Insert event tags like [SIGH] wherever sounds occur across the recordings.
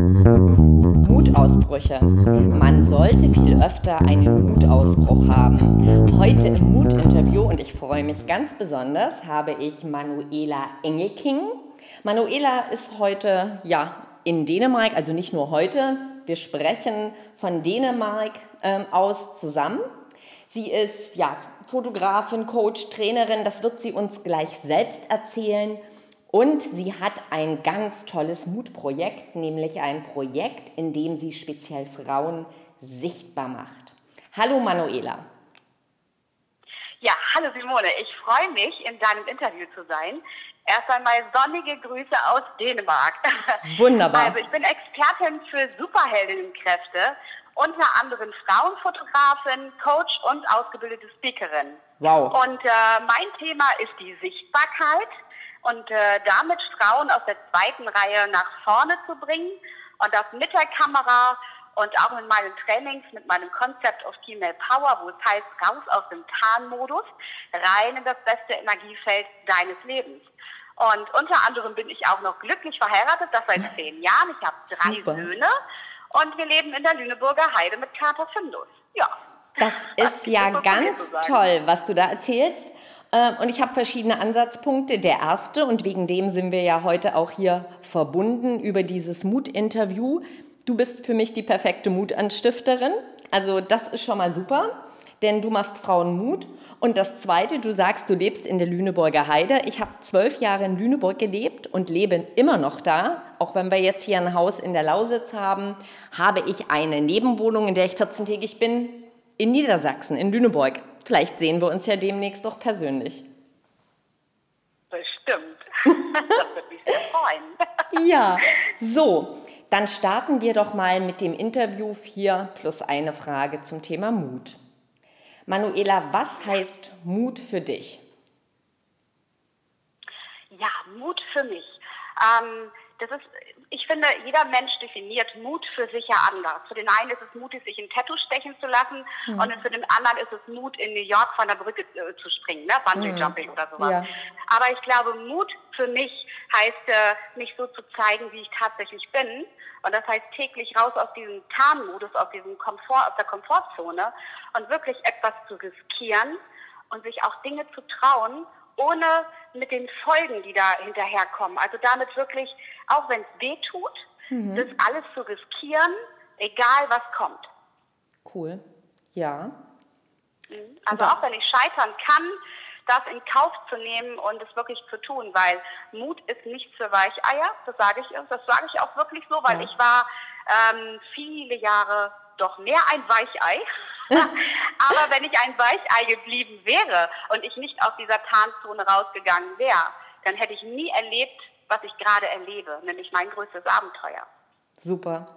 Mutausbrüche. Man sollte viel öfter einen Mutausbruch haben. Heute im Mut-Interview, und ich freue mich ganz besonders, habe ich Manuela Engelking. Manuela ist heute ja, in Dänemark, also nicht nur heute, wir sprechen von Dänemark ähm, aus zusammen. Sie ist ja, Fotografin, Coach, Trainerin, das wird sie uns gleich selbst erzählen. Und sie hat ein ganz tolles Mutprojekt, nämlich ein Projekt, in dem sie speziell Frauen sichtbar macht. Hallo Manuela. Ja, hallo Simone. Ich freue mich, in deinem Interview zu sein. Erst einmal sonnige Grüße aus Dänemark. [LAUGHS] Wunderbar. Also ich bin Expertin für Superheldinnenkräfte, unter anderem Frauenfotografin, Coach und ausgebildete Speakerin. Wow. Und äh, mein Thema ist die Sichtbarkeit und äh, damit Frauen aus der zweiten Reihe nach vorne zu bringen und das mit der Kamera und auch in meinen Trainings mit meinem Concept of Female Power, wo es heißt, raus aus dem Tarnmodus, rein in das beste Energiefeld deines Lebens. Und unter anderem bin ich auch noch glücklich verheiratet, das seit [LAUGHS] zehn Jahren. Ich habe drei Super. Söhne und wir leben in der Lüneburger Heide mit Kater Findus. Ja. Das ist ja ganz toll, was du da erzählst. Ähm, und ich habe verschiedene Ansatzpunkte. Der erste, und wegen dem sind wir ja heute auch hier verbunden über dieses Mutinterview. Du bist für mich die perfekte Mutanstifterin. Also das ist schon mal super, denn du machst Frauen Mut. Und das Zweite, du sagst, du lebst in der Lüneburger Heide. Ich habe zwölf Jahre in Lüneburg gelebt und lebe immer noch da. Auch wenn wir jetzt hier ein Haus in der Lausitz haben, habe ich eine Nebenwohnung, in der ich 14-tägig bin, in Niedersachsen, in Lüneburg. Vielleicht sehen wir uns ja demnächst doch persönlich. Bestimmt. [LAUGHS] Das würde mich sehr freuen. [LAUGHS] Ja, so. Dann starten wir doch mal mit dem Interview 4 plus eine Frage zum Thema Mut. Manuela, was heißt Mut für dich? Ja, Mut für mich. Ähm, das ist, ich finde, jeder Mensch definiert Mut für sich ja anders. Für den einen ist es mutig, sich ein Tattoo stechen zu lassen mhm. und für den anderen ist es Mut, in New York von der Brücke äh, zu springen, ne? Bungee Jumping mhm. oder sowas. Ja. Aber ich glaube, Mut für mich heißt, äh, mich so zu zeigen, wie ich tatsächlich bin. Und das heißt täglich raus aus diesem Tarnmodus, aus diesem Komfort, aus der Komfortzone und wirklich etwas zu riskieren und sich auch Dinge zu trauen, ohne mit den Folgen, die da hinterherkommen. Also damit wirklich, auch wenn es weh tut, mhm. das alles zu riskieren, egal was kommt. Cool. Ja. Mhm. Also auch wenn ich scheitern kann, das in Kauf zu nehmen und es wirklich zu tun, weil Mut ist nicht für Weicheier, das sage ich, das sage ich auch wirklich so, weil ja. ich war ähm, viele Jahre doch mehr ein Weichei. Aber wenn ich ein Weichei geblieben wäre und ich nicht aus dieser Tarnzone rausgegangen wäre, dann hätte ich nie erlebt, was ich gerade erlebe, nämlich mein größtes Abenteuer. Super.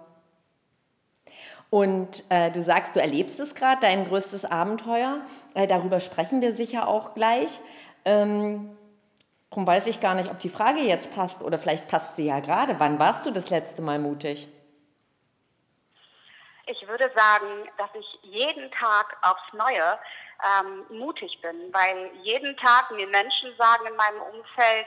Und äh, du sagst, du erlebst es gerade, dein größtes Abenteuer. Äh, darüber sprechen wir sicher auch gleich. Ähm, darum weiß ich gar nicht, ob die Frage jetzt passt oder vielleicht passt sie ja gerade. Wann warst du das letzte Mal mutig? Ich würde sagen, dass ich jeden Tag aufs Neue ähm, mutig bin, weil jeden Tag mir Menschen sagen in meinem Umfeld,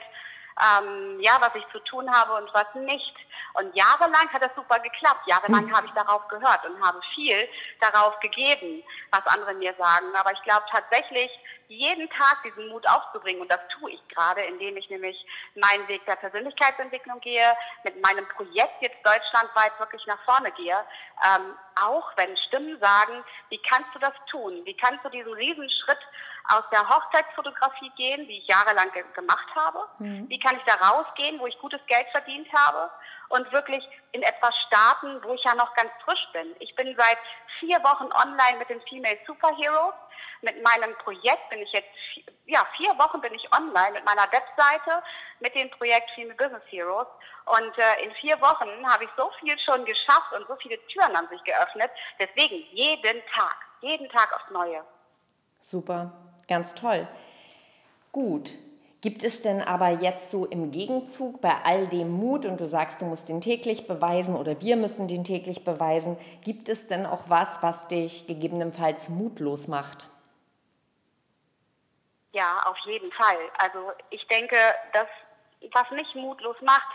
ähm, ja, was ich zu tun habe und was nicht. Und jahrelang hat das super geklappt. Jahrelang mhm. habe ich darauf gehört und habe viel darauf gegeben, was andere mir sagen. Aber ich glaube tatsächlich, jeden Tag diesen Mut aufzubringen. Und das tue ich gerade, indem ich nämlich meinen Weg der Persönlichkeitsentwicklung gehe, mit meinem Projekt jetzt deutschlandweit wirklich nach vorne gehe. Ähm, auch wenn Stimmen sagen, wie kannst du das tun? Wie kannst du diesen Riesenschritt aus der Hochzeitsfotografie gehen, die ich jahrelang ge gemacht habe? Mhm. Wie kann ich da rausgehen, wo ich gutes Geld verdient habe? Und wirklich in etwas starten, wo ich ja noch ganz frisch bin. Ich bin seit vier Wochen online mit den Female Superheroes mit meinem Projekt bin ich jetzt, ja, vier Wochen bin ich online mit meiner Webseite, mit dem Projekt Female Business Heroes. Und äh, in vier Wochen habe ich so viel schon geschafft und so viele Türen haben sich geöffnet. Deswegen jeden Tag, jeden Tag aufs Neue. Super, ganz toll. Gut. Gibt es denn aber jetzt so im Gegenzug bei all dem Mut und du sagst, du musst den täglich beweisen oder wir müssen den täglich beweisen, gibt es denn auch was, was dich gegebenenfalls mutlos macht? Ja, auf jeden Fall. Also ich denke, das, was mich mutlos macht,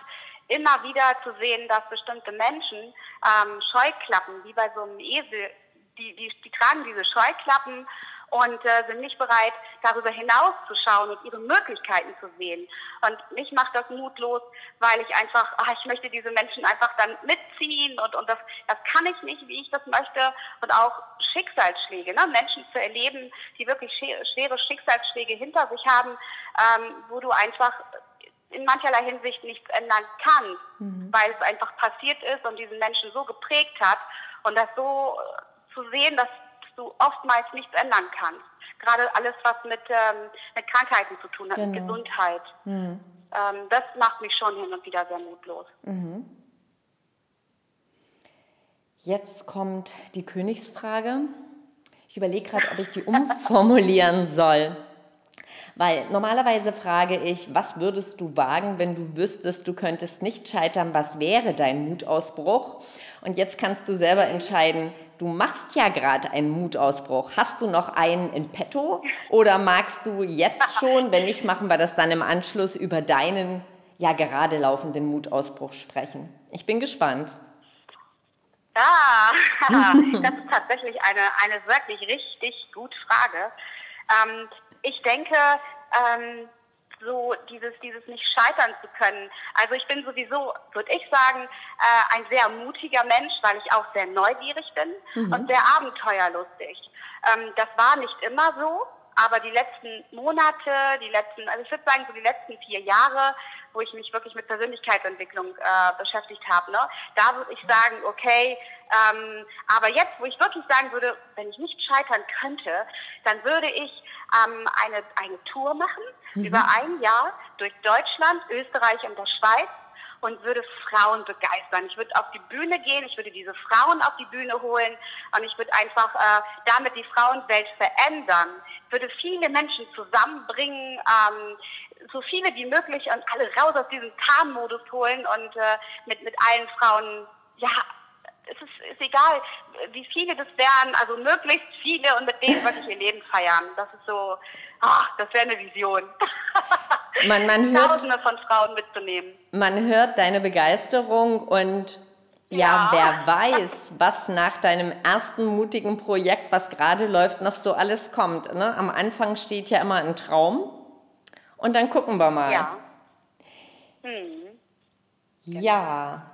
immer wieder zu sehen, dass bestimmte Menschen ähm, Scheuklappen, wie bei so einem Esel, die, die, die tragen diese Scheuklappen und äh, sind nicht bereit, darüber hinauszuschauen und ihre Möglichkeiten zu sehen. Und mich macht das mutlos, weil ich einfach, ach, ich möchte diese Menschen einfach dann mitziehen und, und das, das kann ich nicht, wie ich das möchte. Und auch Schicksalsschläge, ne? Menschen zu erleben, die wirklich schwere Schicksalsschläge hinter sich haben, ähm, wo du einfach in mancherlei Hinsicht nichts ändern kannst, mhm. weil es einfach passiert ist und diesen Menschen so geprägt hat und das so zu sehen, dass du oftmals nichts ändern kannst. Gerade alles, was mit, ähm, mit Krankheiten zu tun hat, genau. mit Gesundheit. Mhm. Ähm, das macht mich schon hin und wieder sehr mutlos. Mhm. Jetzt kommt die Königsfrage. Ich überlege gerade, ob ich die [LAUGHS] umformulieren soll. Weil normalerweise frage ich, was würdest du wagen, wenn du wüsstest, du könntest nicht scheitern? Was wäre dein Mutausbruch? Und jetzt kannst du selber entscheiden, du machst ja gerade einen Mutausbruch. Hast du noch einen in petto? Oder magst du jetzt [LAUGHS] schon, wenn nicht, machen wir das dann im Anschluss über deinen ja gerade laufenden Mutausbruch sprechen? Ich bin gespannt. Ah, [LAUGHS] das ist tatsächlich eine, eine wirklich richtig gute Frage. Ähm, ich denke, ähm, so dieses, dieses nicht scheitern zu können. Also ich bin sowieso, würde ich sagen, äh, ein sehr mutiger Mensch, weil ich auch sehr neugierig bin mhm. und sehr abenteuerlustig. Ähm, das war nicht immer so, aber die letzten Monate, die letzten, also ich würde sagen so die letzten vier Jahre, wo ich mich wirklich mit Persönlichkeitsentwicklung äh, beschäftigt habe, ne, da würde ich sagen, okay, ähm, aber jetzt, wo ich wirklich sagen würde, wenn ich nicht scheitern könnte, dann würde ich ähm, eine, eine Tour machen mhm. über ein Jahr durch Deutschland, Österreich und der Schweiz und würde Frauen begeistern. Ich würde auf die Bühne gehen, ich würde diese Frauen auf die Bühne holen und ich würde einfach äh, damit die Frauenwelt verändern. Ich würde viele Menschen zusammenbringen, ähm, so viele wie möglich und alle raus aus diesem Tarnmodus holen und äh, mit, mit allen Frauen ja, es ist, ist egal, wie viele das wären, also möglichst viele und mit denen würde ich ihr Leben feiern. Das ist so, ach, das wäre eine Vision. [LAUGHS] Man, man hört, Tausende von Frauen mitzunehmen. Man hört deine Begeisterung und ja, ja, wer weiß, was nach deinem ersten mutigen Projekt, was gerade läuft, noch so alles kommt. Ne? Am Anfang steht ja immer ein Traum und dann gucken wir mal. Ja. Hm. Ja.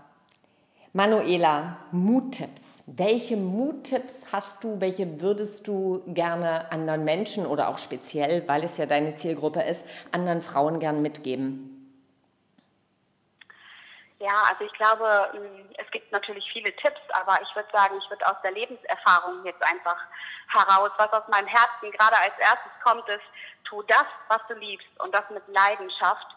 Manuela, Muttipps. Welche Muttipps hast du, welche würdest du gerne anderen Menschen oder auch speziell, weil es ja deine Zielgruppe ist, anderen Frauen gern mitgeben? Ja, also ich glaube, mm, es gibt natürlich viele Tipps, aber ich würde sagen, ich würde aus der Lebenserfahrung jetzt einfach heraus, was aus meinem Herzen gerade als erstes kommt, ist, tu das, was du liebst und das mit Leidenschaft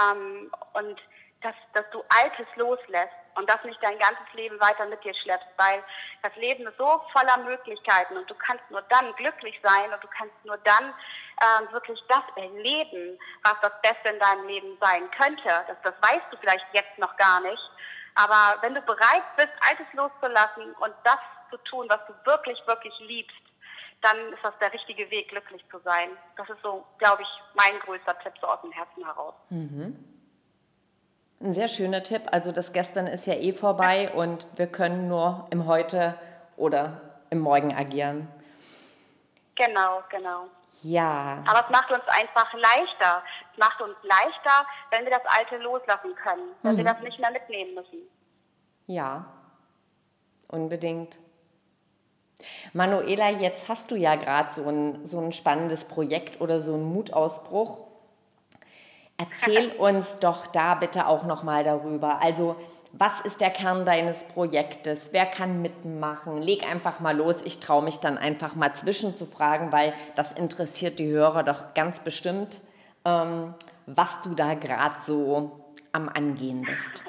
ähm, und dass, dass du Altes loslässt und das nicht dein ganzes Leben weiter mit dir schleppst, weil das Leben ist so voller Möglichkeiten und du kannst nur dann glücklich sein und du kannst nur dann ähm, wirklich das erleben, was das Beste in deinem Leben sein könnte. Das, das weißt du vielleicht jetzt noch gar nicht, aber wenn du bereit bist, Altes loszulassen und das zu tun, was du wirklich, wirklich liebst, dann ist das der richtige Weg, glücklich zu sein. Das ist so, glaube ich, mein größter Tipp so aus dem Herzen heraus. Mhm. Ein sehr schöner Tipp. Also das Gestern ist ja eh vorbei und wir können nur im Heute oder im Morgen agieren. Genau, genau. Ja. Aber es macht uns einfach leichter. Es macht uns leichter, wenn wir das Alte loslassen können, wenn mhm. wir das nicht mehr mitnehmen müssen. Ja, unbedingt. Manuela, jetzt hast du ja gerade so ein, so ein spannendes Projekt oder so einen Mutausbruch. Erzähl [LAUGHS] uns doch da bitte auch noch mal darüber. Also, was ist der Kern deines Projektes? Wer kann mitmachen? Leg einfach mal los. Ich traue mich dann einfach mal zwischenzufragen, weil das interessiert die Hörer doch ganz bestimmt, ähm, was du da gerade so am Angehen bist.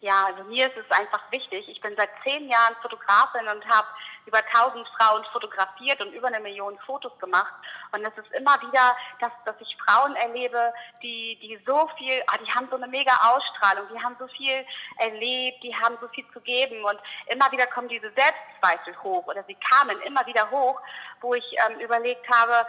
Ja, also mir ist es einfach wichtig. Ich bin seit zehn Jahren Fotografin und habe über 1000 Frauen fotografiert und über eine Million Fotos gemacht. Und es ist immer wieder, dass, dass ich Frauen erlebe, die, die so viel, ah, die haben so eine mega Ausstrahlung, die haben so viel erlebt, die haben so viel zu geben. Und immer wieder kommen diese Selbstzweifel hoch oder sie kamen immer wieder hoch, wo ich ähm, überlegt habe,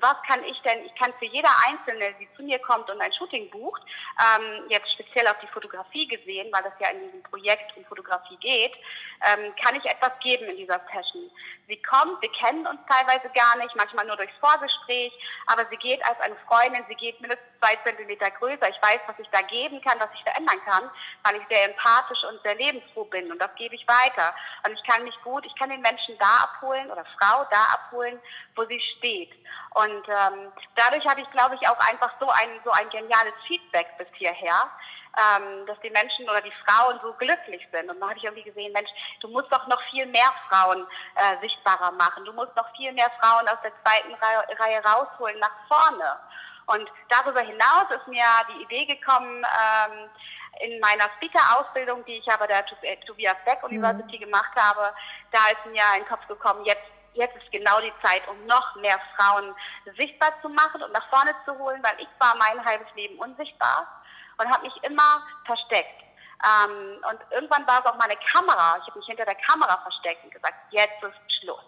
was kann ich denn, ich kann für jeder Einzelne, die zu mir kommt und ein Shooting bucht, ähm, jetzt speziell auf die Fotografie gesehen, weil das ja in diesem Projekt um Fotografie geht, ähm, kann ich etwas geben in dieser Session. Sie kommt, wir kennen uns teilweise gar nicht, manchmal nur durchs Vorgespräch, aber sie geht als eine Freundin, sie geht mindestens zwei Zentimeter größer. Ich weiß, was ich da geben kann, was ich verändern kann, weil ich sehr empathisch und sehr lebensfroh bin und das gebe ich weiter. Und ich kann mich gut, ich kann den Menschen da abholen oder Frau da abholen, wo sie steht. Und ähm, dadurch habe ich, glaube ich, auch einfach so ein, so ein geniales Feedback bis hierher, ähm, dass die Menschen oder die Frauen so glücklich sind. Und dann habe ich irgendwie gesehen, Mensch, du musst doch noch viel mehr Frauen äh, sichtbarer machen. Du musst noch viel mehr Frauen aus der zweiten Reihe, Reihe rausholen nach vorne. Und darüber hinaus ist mir die Idee gekommen, ähm, in meiner Speaker-Ausbildung, die ich aber der Tobias Beck University mhm. gemacht habe, da ist mir in den Kopf gekommen, jetzt jetzt ist genau die Zeit, um noch mehr Frauen sichtbar zu machen und nach vorne zu holen, weil ich war mein halbes Leben unsichtbar und habe mich immer versteckt. Ähm, und irgendwann war es auch meine Kamera. Ich habe mich hinter der Kamera versteckt und gesagt, jetzt ist Schluss.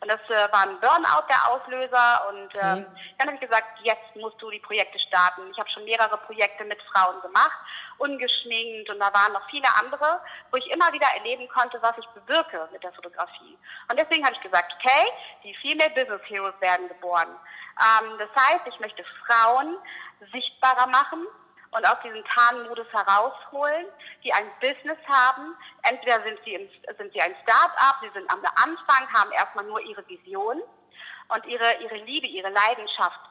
Und das äh, war ein Burnout der Auslöser. Und ähm, okay. dann habe ich gesagt, jetzt musst du die Projekte starten. Ich habe schon mehrere Projekte mit Frauen gemacht, ungeschminkt. Und da waren noch viele andere, wo ich immer wieder erleben konnte, was ich bewirke mit der Fotografie. Und deswegen habe ich gesagt, okay, die Female Business Heroes werden geboren. Ähm, das heißt, ich möchte Frauen sichtbarer machen, und aus diesem Tarnmodus herausholen, die ein Business haben. Entweder sind sie, im, sind sie ein Start-up, sie sind am Anfang, haben erstmal nur ihre Vision und ihre, ihre Liebe, ihre Leidenschaft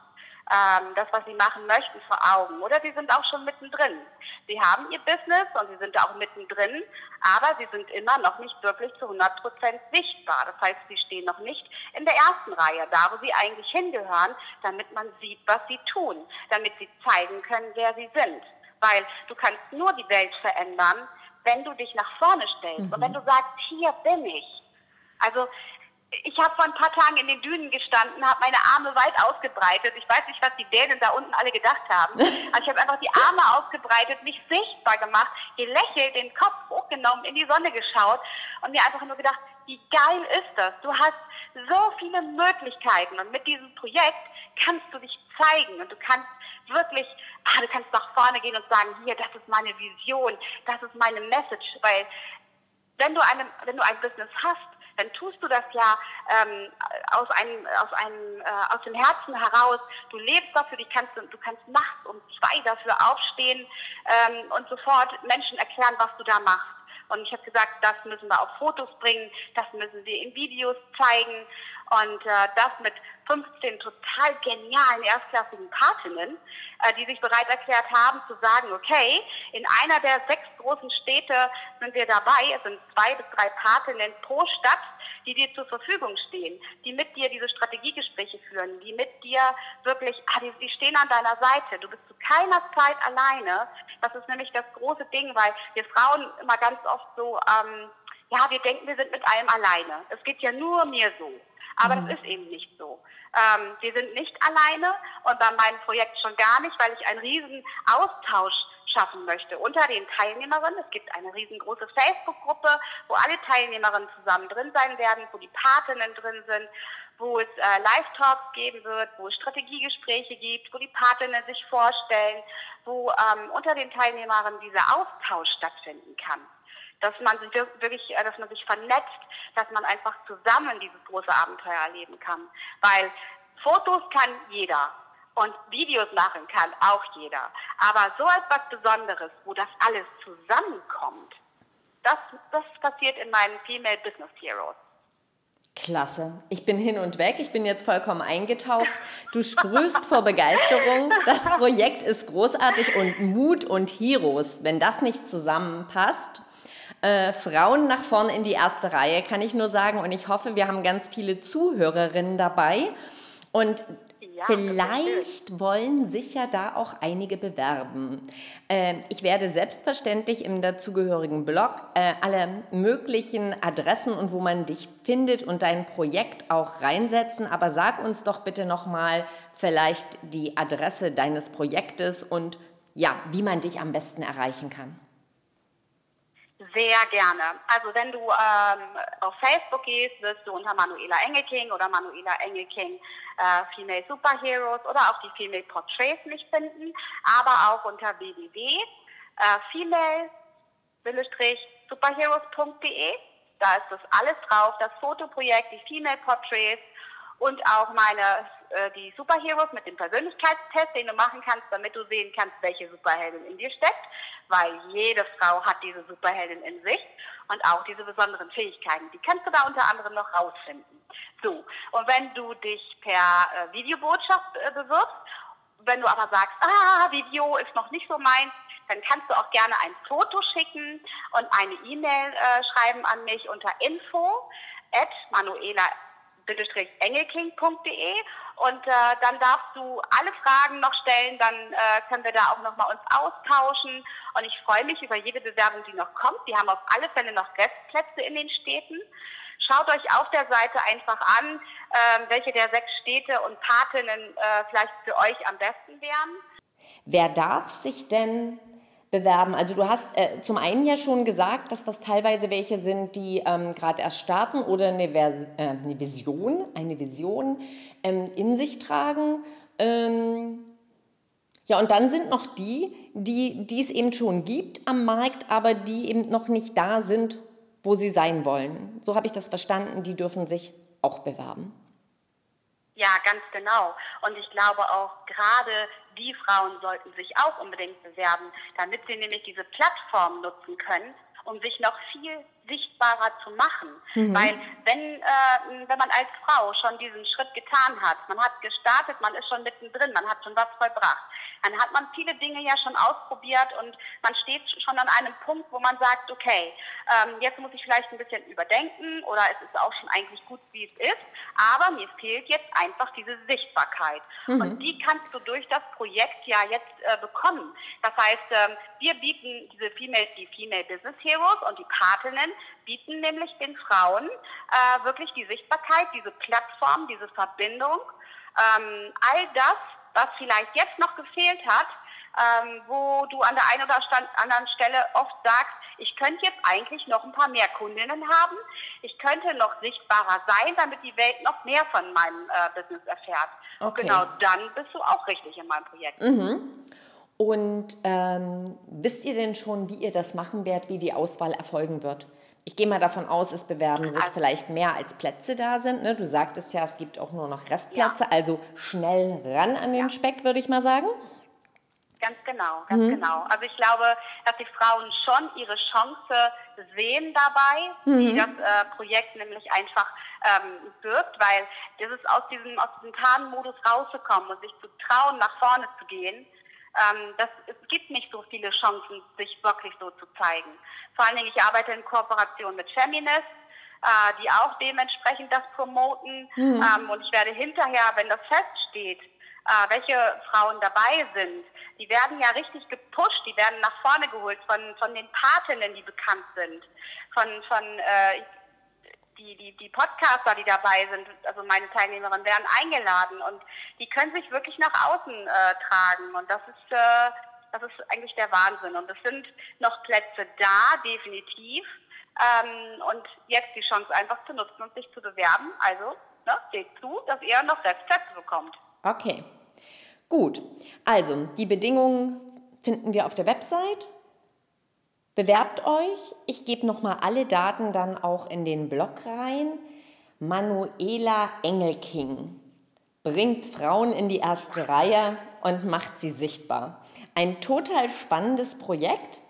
ähm, das, was sie machen möchten, vor Augen. Oder sie sind auch schon mittendrin. Sie haben ihr Business und sie sind auch mittendrin, aber sie sind immer noch nicht wirklich zu 100 Prozent sichtbar. Das heißt, sie stehen noch nicht in der ersten Reihe, da wo sie eigentlich hingehören, damit man sieht, was sie tun, damit sie zeigen können, wer sie sind. Weil du kannst nur die Welt verändern, wenn du dich nach vorne stellst mhm. und wenn du sagst, hier bin ich. Also ich habe vor ein paar Tagen in den Dünen gestanden, habe meine Arme weit ausgebreitet. Ich weiß nicht, was die Dänen da unten alle gedacht haben. [LAUGHS] Also ich habe einfach die Arme ausgebreitet, mich sichtbar gemacht, gelächelt, den Kopf hochgenommen, in die Sonne geschaut und mir einfach nur gedacht, wie geil ist das? Du hast so viele Möglichkeiten und mit diesem Projekt kannst du dich zeigen und du kannst wirklich, ah, du kannst nach vorne gehen und sagen, hier, das ist meine Vision, das ist meine Message, weil wenn du, eine, wenn du ein Business hast, dann tust du das ja ähm, aus, einem, aus, einem, äh, aus dem Herzen heraus. Du lebst dafür, du kannst, du kannst nachts um zwei dafür aufstehen ähm, und sofort Menschen erklären, was du da machst. Und ich habe gesagt, das müssen wir auf Fotos bringen, das müssen wir in Videos zeigen. Und äh, das mit 15 total genialen erstklassigen Patinnen, äh, die sich bereit erklärt haben zu sagen, okay, in einer der sechs großen Städte sind wir dabei, es sind zwei bis drei Patinnen pro Stadt, die dir zur Verfügung stehen, die mit dir diese Strategiegespräche führen, die mit dir wirklich, ah, die, die stehen an deiner Seite. Du bist zu keiner Zeit alleine. Das ist nämlich das große Ding, weil wir Frauen immer ganz oft so, ähm, ja, wir denken, wir sind mit allem alleine. Es geht ja nur mir so. Aber mhm. das ist eben nicht so. Ähm, wir sind nicht alleine und bei meinem Projekt schon gar nicht, weil ich einen riesen Austausch schaffen möchte unter den Teilnehmerinnen. Es gibt eine riesengroße Facebook-Gruppe, wo alle Teilnehmerinnen zusammen drin sein werden, wo die Patinnen drin sind, wo es äh, Live-Talks geben wird, wo es Strategiegespräche gibt, wo die Patinnen sich vorstellen, wo ähm, unter den Teilnehmerinnen dieser Austausch stattfinden kann dass man sich wirklich, äh, dass man sich vernetzt, dass man einfach zusammen dieses große Abenteuer erleben kann. Weil Fotos kann jeder und Videos machen kann auch jeder. Aber so etwas Besonderes, wo das alles zusammenkommt, das, das passiert in meinen Female Business Heroes. Klasse. Ich bin hin und weg. Ich bin jetzt vollkommen eingetaucht. Du sprühst vor Begeisterung. Das Projekt ist großartig und Mut und Heroes, wenn das nicht zusammenpasst, äh, Frauen nach vorn in die erste Reihe, kann ich nur sagen. Und ich hoffe, wir haben ganz viele Zuhörerinnen dabei. Und Ja, Vielleicht wollen sich ja da auch einige bewerben. Äh, ich werde selbstverständlich im dazugehörigen Blog äh, alle möglichen Adressen und wo man dich findet und dein Projekt auch reinsetzen. Aber sag uns doch bitte nochmal vielleicht die Adresse deines Projektes und ja, wie man dich am besten erreichen kann. Sehr gerne. Also wenn du ähm, auf Facebook gehst, wirst du unter Manuela Engelking oder Manuela Engelking äh, Female Superheroes oder auch die Female Portraits mich finden, aber auch unter www.female-superheroes.de. Da ist das alles drauf, das Fotoprojekt, die Female Portraits und auch meine äh, die Superheroes mit dem Persönlichkeitstest, den du machen kannst, damit du sehen kannst, welche Superheldin in dir steckt, weil jede Frau hat diese Superheldin in sich und auch diese besonderen Fähigkeiten. Die kannst du da unter anderem noch rausfinden. So, und wenn du dich per äh, Videobotschaft äh, bewirbst, wenn du aber sagst, ah, Video ist noch nicht so meins, dann kannst du auch gerne ein Foto schicken und eine E-Mail äh, schreiben an mich unter info at manuela engelking.de und äh, dann darfst du alle Fragen noch stellen, dann äh, können wir da auch noch mal uns austauschen und ich freue mich über jede Bewerbung, die noch kommt. Wir haben auf alle Fälle noch Restplätze in den Städten. Schaut euch auf der Seite einfach an, äh, welche der sechs Städte und Patinnen äh, vielleicht für euch am besten wären. Wer darf sich denn bewerben? Also du hast äh, zum einen ja schon gesagt, dass das teilweise welche sind, die ähm, gerade erst starten oder eine, äh, eine Vision, eine Vision ähm, in sich tragen. Ähm, ja, und dann sind noch die, die, die es eben schon gibt am Markt, aber die eben noch nicht da sind, wo sie sein wollen. So habe ich das verstanden, die dürfen sich auch bewerben. Ja, ganz genau. Und ich glaube auch gerade die Frauen sollten sich auch unbedingt bewerben, damit sie nämlich diese Plattform nutzen können, um sich noch viel sichtbarer zu machen. Mhm. Weil wenn, äh, wenn man als Frau schon diesen Schritt getan hat, man hat gestartet, man ist schon mittendrin, man hat schon was vollbracht, dann hat man viele Dinge ja schon ausprobiert und man steht schon an einem Punkt, wo man sagt, okay, ähm, jetzt muss ich vielleicht ein bisschen überdenken oder es ist auch schon eigentlich gut, wie es ist, aber mir fehlt jetzt einfach diese Sichtbarkeit. Mhm. Und die kannst du durch das Projekt ja jetzt äh, bekommen. Das heißt, ähm, wir bieten diese Female, die Female Business Heroes und die Patinnen bieten nämlich den Frauen äh, wirklich die Sichtbarkeit, diese Plattform, diese Verbindung, ähm, all das, was vielleicht jetzt noch gefehlt hat, ähm, wo du an der einen oder anderen Stelle oft sagst, ich könnte jetzt eigentlich noch ein paar mehr Kundinnen haben, ich könnte noch sichtbarer sein, damit die Welt noch mehr von meinem äh, Business erfährt. Okay. Genau dann bist du auch richtig in meinem Projekt. Mhm. Und ähm, wisst ihr denn schon, wie ihr das machen werdet, wie die Auswahl erfolgen wird? Ich gehe mal davon aus, es bewerben sich also, vielleicht mehr als Plätze da sind. Ne? Du sagtest ja, es gibt auch nur noch Restplätze, ja. also schnell ran an den ja. Speck, würde ich mal sagen. Ganz genau, ganz mhm. genau. Also ich glaube, dass die Frauen schon ihre Chance sehen dabei, mhm. wie das äh, Projekt nämlich einfach ähm, wirkt, weil das ist aus diesem, aus diesem Tarnmodus rauszukommen und sich zu trauen, nach vorne zu gehen, ähm, das, es gibt nicht so viele Chancen, sich wirklich so zu zeigen. Vor allen Dingen, ich arbeite in Kooperation mit Feminist, äh, die auch dementsprechend das promoten. Mhm. Ähm, und ich werde hinterher, wenn das feststeht, äh, welche Frauen dabei sind, die werden ja richtig gepusht, die werden nach vorne geholt von, von den Patinnen, die bekannt sind, von, von äh, die, die, die Podcaster, die dabei sind, also meine Teilnehmerinnen, werden eingeladen und die können sich wirklich nach außen äh, tragen. Und das ist, äh, das ist eigentlich der Wahnsinn. Und es sind noch Plätze da, definitiv. Ähm, und jetzt die Chance einfach zu nutzen und sich zu bewerben. Also ne, seht zu, dass ihr noch Restplätze bekommt. Okay. Gut. Also, die Bedingungen finden wir auf der Website. Bewerbt euch. Ich gebe nochmal alle Daten dann auch in den Blog rein. Manuela Engelking bringt Frauen in die erste Reihe und macht sie sichtbar. Ein total spannendes Projekt.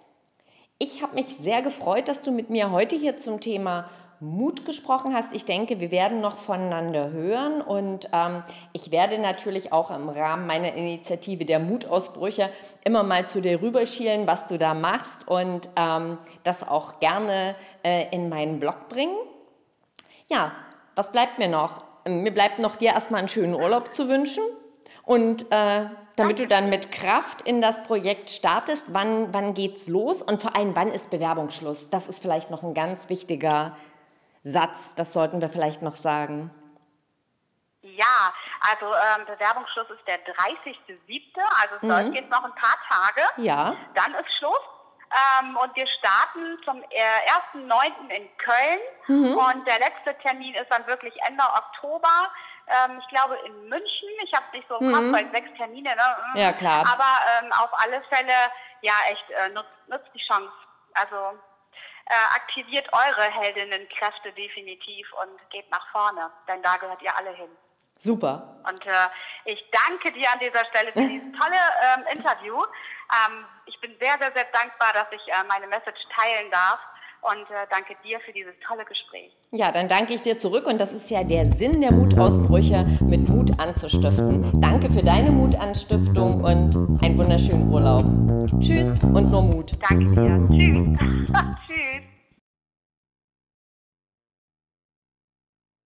Ich habe mich sehr gefreut, dass du mit mir heute hier zum Thema Mut gesprochen hast. Ich denke, wir werden noch voneinander hören und ähm, ich werde natürlich auch im Rahmen meiner Initiative der Mutausbrüche immer mal zu dir rüberschielen, was du da machst und ähm, das auch gerne äh, in meinen Blog bringen. Ja, was bleibt mir noch? Mir bleibt noch dir erstmal einen schönen Urlaub zu wünschen Und äh, damit du dann mit Kraft in das Projekt startest, wann, wann geht's los und vor allem, wann ist Bewerbungsschluss? Das ist vielleicht noch ein ganz wichtiger Satz, das sollten wir vielleicht noch sagen. Ja, also ähm, Bewerbungsschluss ist der 30.07., also es mhm. jetzt noch ein paar Tage. Ja. Dann ist Schluss. Ähm, und wir starten zum äh, 1.9. in Köln. Mhm. Und der letzte Termin ist dann wirklich Ende Oktober. Ähm, ich glaube in München. Ich habe nicht so im Kopf, mhm. weil sechs Termine. Ne? Ja, klar. Aber ähm, auf alle Fälle, ja, echt, äh, nutzt, nutzt die Chance. Also äh, aktiviert eure Heldinnenkräfte definitiv und geht nach vorne, denn da gehört ihr alle hin. Super. Und äh, ich danke dir an dieser Stelle für dieses [LAUGHS] tolle ähm, Interview. Ähm, ich bin sehr, sehr, sehr dankbar, dass ich äh, meine Message teilen darf. Und äh, danke dir für dieses tolle Gespräch. Ja, dann danke ich dir zurück. Und das ist ja der Sinn der Mutausbrüche, mit Mut anzustiften. Danke für deine Mutanstiftung und einen wunderschönen Urlaub. Tschüss und nur Mut. Danke dir. Tschüss. [LAUGHS] Tschüss.